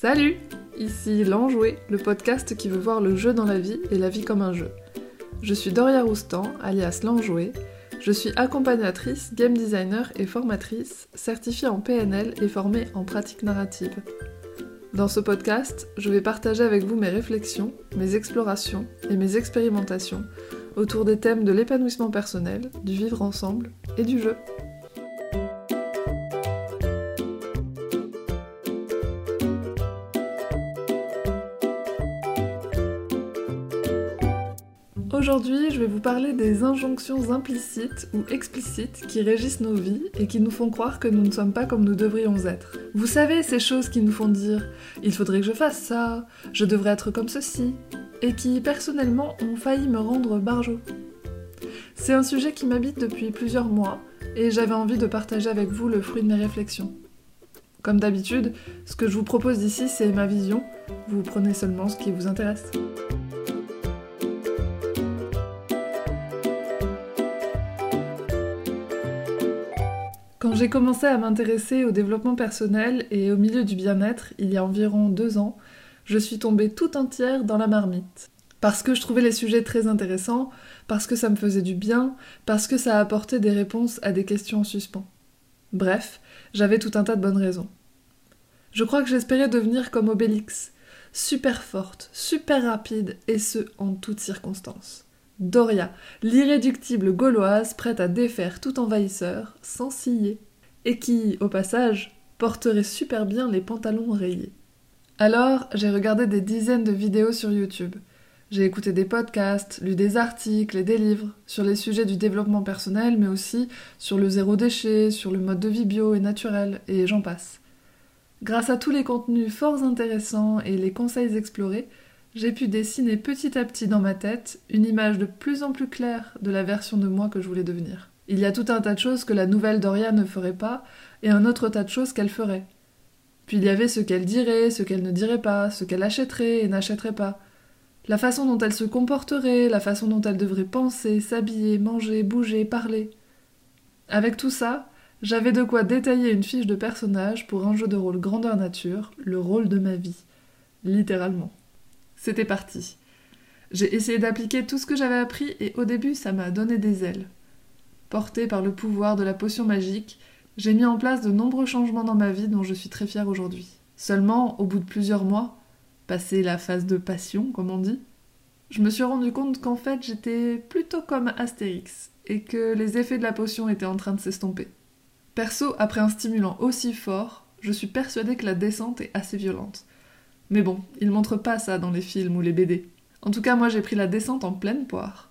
Salut Ici L'Enjoué, le podcast qui veut voir le jeu dans la vie et la vie comme un jeu. Je suis Doria Roustan, alias L'Enjoué. Je suis accompagnatrice, game designer et formatrice, certifiée en PNL et formée en pratique narrative. Dans ce podcast, je vais partager avec vous mes réflexions, mes explorations et mes expérimentations autour des thèmes de l'épanouissement personnel, du vivre ensemble et du jeu. Aujourd'hui, je vais vous parler des injonctions implicites ou explicites qui régissent nos vies et qui nous font croire que nous ne sommes pas comme nous devrions être. Vous savez, ces choses qui nous font dire il faudrait que je fasse ça, je devrais être comme ceci, et qui personnellement ont failli me rendre barjot. C'est un sujet qui m'habite depuis plusieurs mois et j'avais envie de partager avec vous le fruit de mes réflexions. Comme d'habitude, ce que je vous propose ici, c'est ma vision. Vous prenez seulement ce qui vous intéresse. Quand j'ai commencé à m'intéresser au développement personnel et au milieu du bien-être il y a environ deux ans, je suis tombée tout entière dans la marmite. Parce que je trouvais les sujets très intéressants, parce que ça me faisait du bien, parce que ça apportait des réponses à des questions en suspens. Bref, j'avais tout un tas de bonnes raisons. Je crois que j'espérais devenir comme Obélix, super forte, super rapide, et ce, en toutes circonstances. Doria, l'irréductible gauloise prête à défaire tout envahisseur, sans scier, et qui, au passage, porterait super bien les pantalons rayés. Alors, j'ai regardé des dizaines de vidéos sur YouTube. J'ai écouté des podcasts, lu des articles et des livres sur les sujets du développement personnel, mais aussi sur le zéro déchet, sur le mode de vie bio et naturel, et j'en passe. Grâce à tous les contenus fort intéressants et les conseils explorés, j'ai pu dessiner petit à petit dans ma tête une image de plus en plus claire de la version de moi que je voulais devenir. Il y a tout un tas de choses que la nouvelle Doria ne ferait pas, et un autre tas de choses qu'elle ferait. Puis il y avait ce qu'elle dirait, ce qu'elle ne dirait pas, ce qu'elle achèterait et n'achèterait pas, la façon dont elle se comporterait, la façon dont elle devrait penser, s'habiller, manger, bouger, parler. Avec tout ça, j'avais de quoi détailler une fiche de personnage pour un jeu de rôle grandeur nature, le rôle de ma vie. Littéralement. C'était parti. J'ai essayé d'appliquer tout ce que j'avais appris et au début ça m'a donné des ailes. Portée par le pouvoir de la potion magique, j'ai mis en place de nombreux changements dans ma vie dont je suis très fière aujourd'hui. Seulement, au bout de plusieurs mois, passé la phase de passion, comme on dit, je me suis rendu compte qu'en fait j'étais plutôt comme Astérix et que les effets de la potion étaient en train de s'estomper. Perso, après un stimulant aussi fort, je suis persuadée que la descente est assez violente. Mais bon, ils montrent pas ça dans les films ou les BD. En tout cas, moi j'ai pris la descente en pleine poire.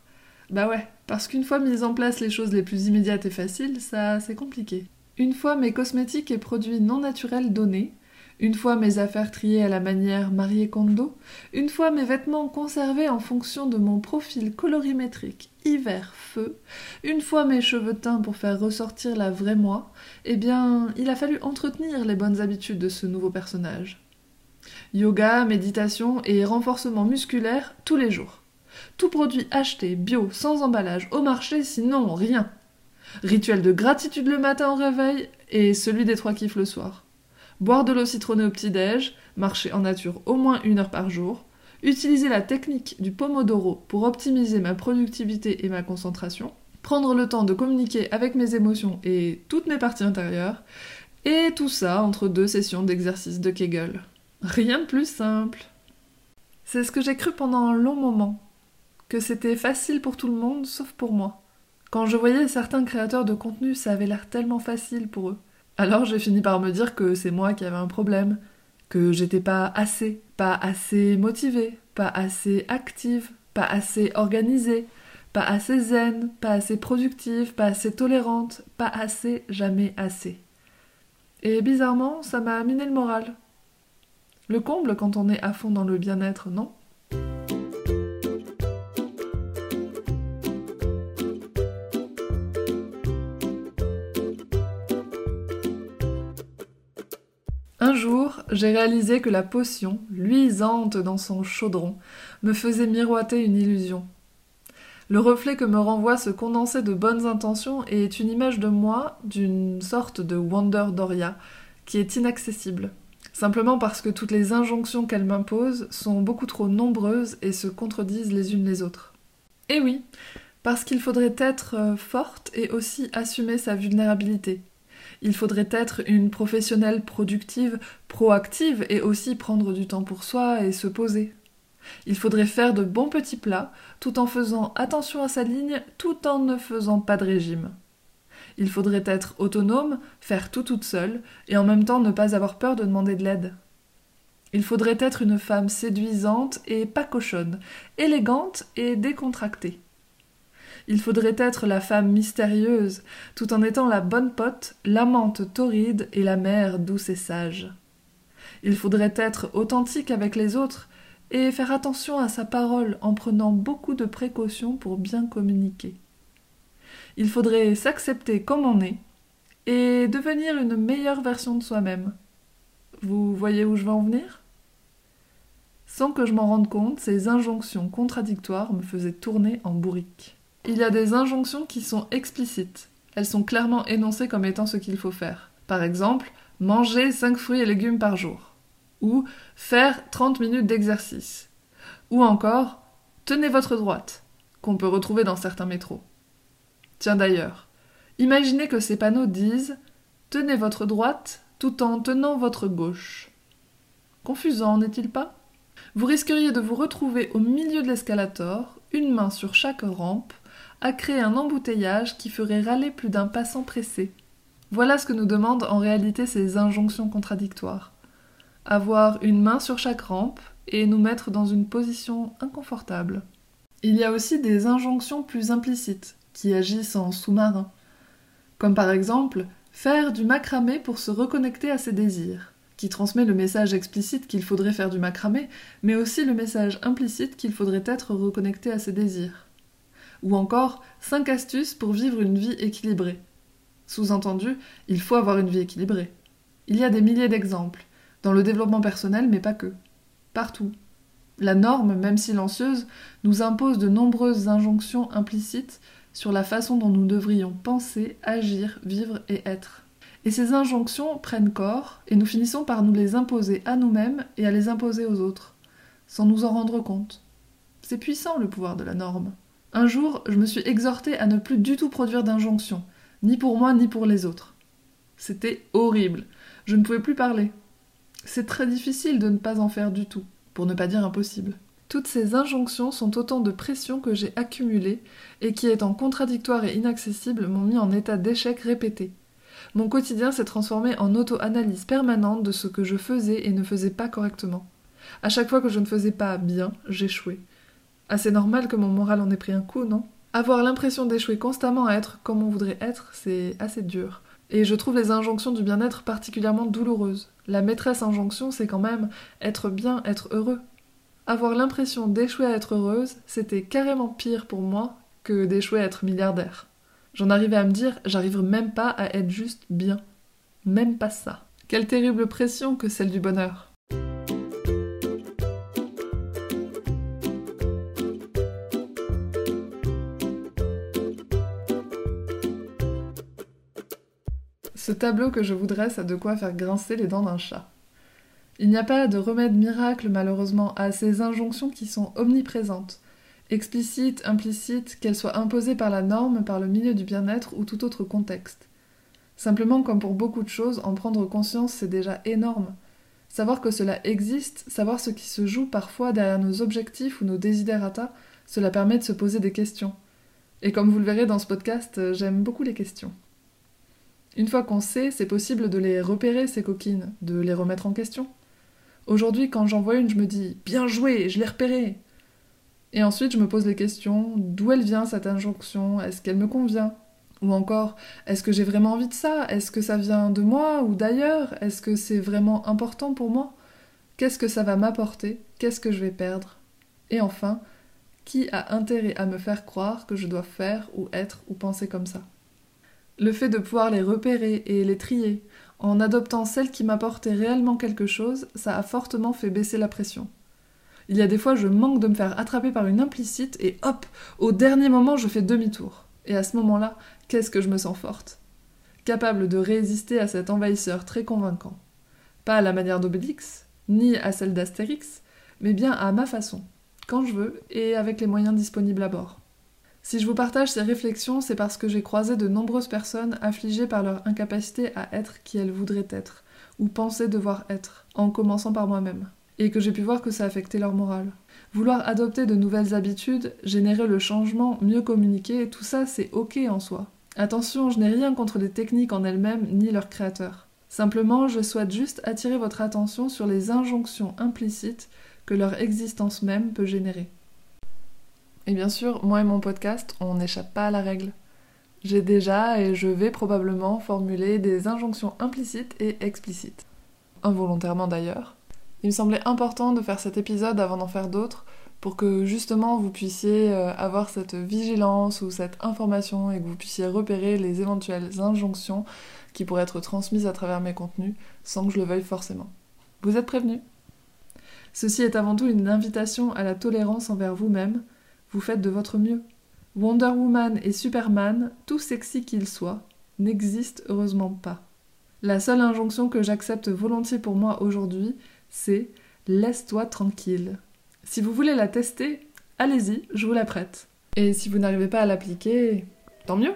Bah ouais, parce qu'une fois mises en place les choses les plus immédiates et faciles, ça c'est compliqué. Une fois mes cosmétiques et produits non naturels donnés, une fois mes affaires triées à la manière Marie Kondo, une fois mes vêtements conservés en fonction de mon profil colorimétrique hiver feu, une fois mes cheveux teints pour faire ressortir la vraie moi, eh bien, il a fallu entretenir les bonnes habitudes de ce nouveau personnage. Yoga, méditation et renforcement musculaire tous les jours. Tout produit acheté, bio, sans emballage, au marché, sinon rien. Rituel de gratitude le matin au réveil et celui des trois kiffs le soir. Boire de l'eau citronnée au petit-déj, marcher en nature au moins une heure par jour, utiliser la technique du pomodoro pour optimiser ma productivité et ma concentration, prendre le temps de communiquer avec mes émotions et toutes mes parties intérieures, et tout ça entre deux sessions d'exercice de Kegel. Rien de plus simple. C'est ce que j'ai cru pendant un long moment, que c'était facile pour tout le monde sauf pour moi. Quand je voyais certains créateurs de contenu, ça avait l'air tellement facile pour eux. Alors j'ai fini par me dire que c'est moi qui avais un problème, que j'étais pas assez, pas assez motivée, pas assez active, pas assez organisée, pas assez zen, pas assez productive, pas assez tolérante, pas assez, jamais assez. Et bizarrement, ça m'a miné le moral. Le comble quand on est à fond dans le bien-être, non? Un jour, j'ai réalisé que la potion, luisante dans son chaudron, me faisait miroiter une illusion. Le reflet que me renvoie ce condensé de bonnes intentions est une image de moi, d'une sorte de Wonder Doria, qui est inaccessible, simplement parce que toutes les injonctions qu'elle m'impose sont beaucoup trop nombreuses et se contredisent les unes les autres. Et oui, parce qu'il faudrait être euh, forte et aussi assumer sa vulnérabilité. Il faudrait être une professionnelle productive, proactive et aussi prendre du temps pour soi et se poser. Il faudrait faire de bons petits plats tout en faisant attention à sa ligne tout en ne faisant pas de régime. Il faudrait être autonome, faire tout toute seule, et en même temps ne pas avoir peur de demander de l'aide. Il faudrait être une femme séduisante et pas cochonne, élégante et décontractée. Il faudrait être la femme mystérieuse, tout en étant la bonne pote, l'amante torride et la mère douce et sage. Il faudrait être authentique avec les autres et faire attention à sa parole en prenant beaucoup de précautions pour bien communiquer. Il faudrait s'accepter comme on est et devenir une meilleure version de soi-même. Vous voyez où je veux en venir? Sans que je m'en rende compte, ces injonctions contradictoires me faisaient tourner en bourrique. Il y a des injonctions qui sont explicites. Elles sont clairement énoncées comme étant ce qu'il faut faire. Par exemple, manger 5 fruits et légumes par jour. Ou faire 30 minutes d'exercice. Ou encore, tenez votre droite, qu'on peut retrouver dans certains métros. Tiens d'ailleurs, imaginez que ces panneaux disent Tenez votre droite tout en tenant votre gauche. Confusant, n'est-il pas? Vous risqueriez de vous retrouver au milieu de l'escalator, une main sur chaque rampe, à créer un embouteillage qui ferait râler plus d'un passant pressé. Voilà ce que nous demandent en réalité ces injonctions contradictoires. Avoir une main sur chaque rampe et nous mettre dans une position inconfortable. Il y a aussi des injonctions plus implicites, qui agissent en sous-marin. Comme par exemple faire du macramé pour se reconnecter à ses désirs, qui transmet le message explicite qu'il faudrait faire du macramé, mais aussi le message implicite qu'il faudrait être reconnecté à ses désirs. Ou encore 5 astuces pour vivre une vie équilibrée. Sous-entendu, il faut avoir une vie équilibrée. Il y a des milliers d'exemples, dans le développement personnel, mais pas que. Partout. La norme, même silencieuse, nous impose de nombreuses injonctions implicites sur la façon dont nous devrions penser, agir, vivre et être. Et ces injonctions prennent corps, et nous finissons par nous les imposer à nous-mêmes et à les imposer aux autres, sans nous en rendre compte. C'est puissant le pouvoir de la norme. Un jour, je me suis exhortée à ne plus du tout produire d'injonctions, ni pour moi ni pour les autres. C'était horrible. Je ne pouvais plus parler. C'est très difficile de ne pas en faire du tout, pour ne pas dire impossible. Toutes ces injonctions sont autant de pressions que j'ai accumulées et qui, étant contradictoires et inaccessibles, m'ont mis en état d'échec répété. Mon quotidien s'est transformé en auto-analyse permanente de ce que je faisais et ne faisais pas correctement. À chaque fois que je ne faisais pas bien, j'échouais. Assez normal que mon moral en ait pris un coup, non? Avoir l'impression d'échouer constamment à être comme on voudrait être, c'est assez dur. Et je trouve les injonctions du bien-être particulièrement douloureuses. La maîtresse injonction, c'est quand même être bien, être heureux. Avoir l'impression d'échouer à être heureuse, c'était carrément pire pour moi que d'échouer à être milliardaire. J'en arrivais à me dire, j'arrive même pas à être juste bien. Même pas ça. Quelle terrible pression que celle du bonheur. Ce tableau que je vous dresse a de quoi faire grincer les dents d'un chat. Il n'y a pas de remède miracle, malheureusement, à ces injonctions qui sont omniprésentes, explicites, implicites, qu'elles soient imposées par la norme, par le milieu du bien-être ou tout autre contexte. Simplement, comme pour beaucoup de choses, en prendre conscience, c'est déjà énorme. Savoir que cela existe, savoir ce qui se joue parfois derrière nos objectifs ou nos desiderata, cela permet de se poser des questions. Et comme vous le verrez dans ce podcast, j'aime beaucoup les questions. Une fois qu'on sait, c'est possible de les repérer, ces coquines, de les remettre en question. Aujourd'hui, quand j'en vois une, je me dis Bien joué, je l'ai repérée Et ensuite, je me pose les questions d'où elle vient cette injonction? Est-ce qu'elle me convient? Ou encore, est-ce que j'ai vraiment envie de ça? Est-ce que ça vient de moi ou d'ailleurs? Est-ce que c'est vraiment important pour moi? Qu'est-ce que ça va m'apporter? Qu'est-ce que je vais perdre? Et enfin, qui a intérêt à me faire croire que je dois faire ou être ou penser comme ça? Le fait de pouvoir les repérer et les trier, en adoptant celle qui m'apportait réellement quelque chose, ça a fortement fait baisser la pression. Il y a des fois, je manque de me faire attraper par une implicite et hop, au dernier moment, je fais demi-tour. Et à ce moment-là, qu'est-ce que je me sens forte? Capable de résister à cet envahisseur très convaincant. Pas à la manière d'Obélix, ni à celle d'Astérix, mais bien à ma façon, quand je veux et avec les moyens disponibles à bord. Si je vous partage ces réflexions, c'est parce que j'ai croisé de nombreuses personnes affligées par leur incapacité à être qui elles voudraient être, ou pensaient devoir être, en commençant par moi-même, et que j'ai pu voir que ça affectait leur morale. Vouloir adopter de nouvelles habitudes, générer le changement, mieux communiquer, tout ça c'est ok en soi. Attention, je n'ai rien contre les techniques en elles-mêmes ni leurs créateurs. Simplement, je souhaite juste attirer votre attention sur les injonctions implicites que leur existence même peut générer. Et bien sûr, moi et mon podcast, on n'échappe pas à la règle. J'ai déjà et je vais probablement formuler des injonctions implicites et explicites. Involontairement d'ailleurs. Il me semblait important de faire cet épisode avant d'en faire d'autres pour que justement vous puissiez euh, avoir cette vigilance ou cette information et que vous puissiez repérer les éventuelles injonctions qui pourraient être transmises à travers mes contenus sans que je le veuille forcément. Vous êtes prévenus Ceci est avant tout une invitation à la tolérance envers vous-même, faites de votre mieux. Wonder Woman et Superman, tout sexy qu'ils soient, n'existent heureusement pas. La seule injonction que j'accepte volontiers pour moi aujourd'hui, c'est laisse-toi tranquille. Si vous voulez la tester, allez-y, je vous la prête. Et si vous n'arrivez pas à l'appliquer, tant mieux.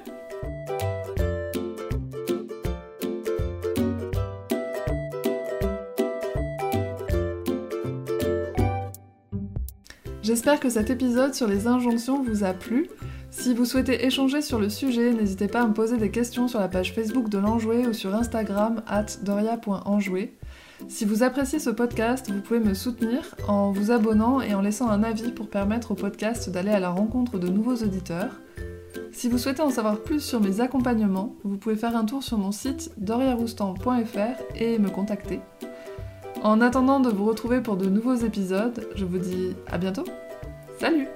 J'espère que cet épisode sur les injonctions vous a plu. Si vous souhaitez échanger sur le sujet, n'hésitez pas à me poser des questions sur la page Facebook de l'Enjoué ou sur Instagram at doria.enjoué. Si vous appréciez ce podcast, vous pouvez me soutenir en vous abonnant et en laissant un avis pour permettre au podcast d'aller à la rencontre de nouveaux auditeurs. Si vous souhaitez en savoir plus sur mes accompagnements, vous pouvez faire un tour sur mon site doriaroustan.fr et me contacter. En attendant de vous retrouver pour de nouveaux épisodes, je vous dis à bientôt. Salut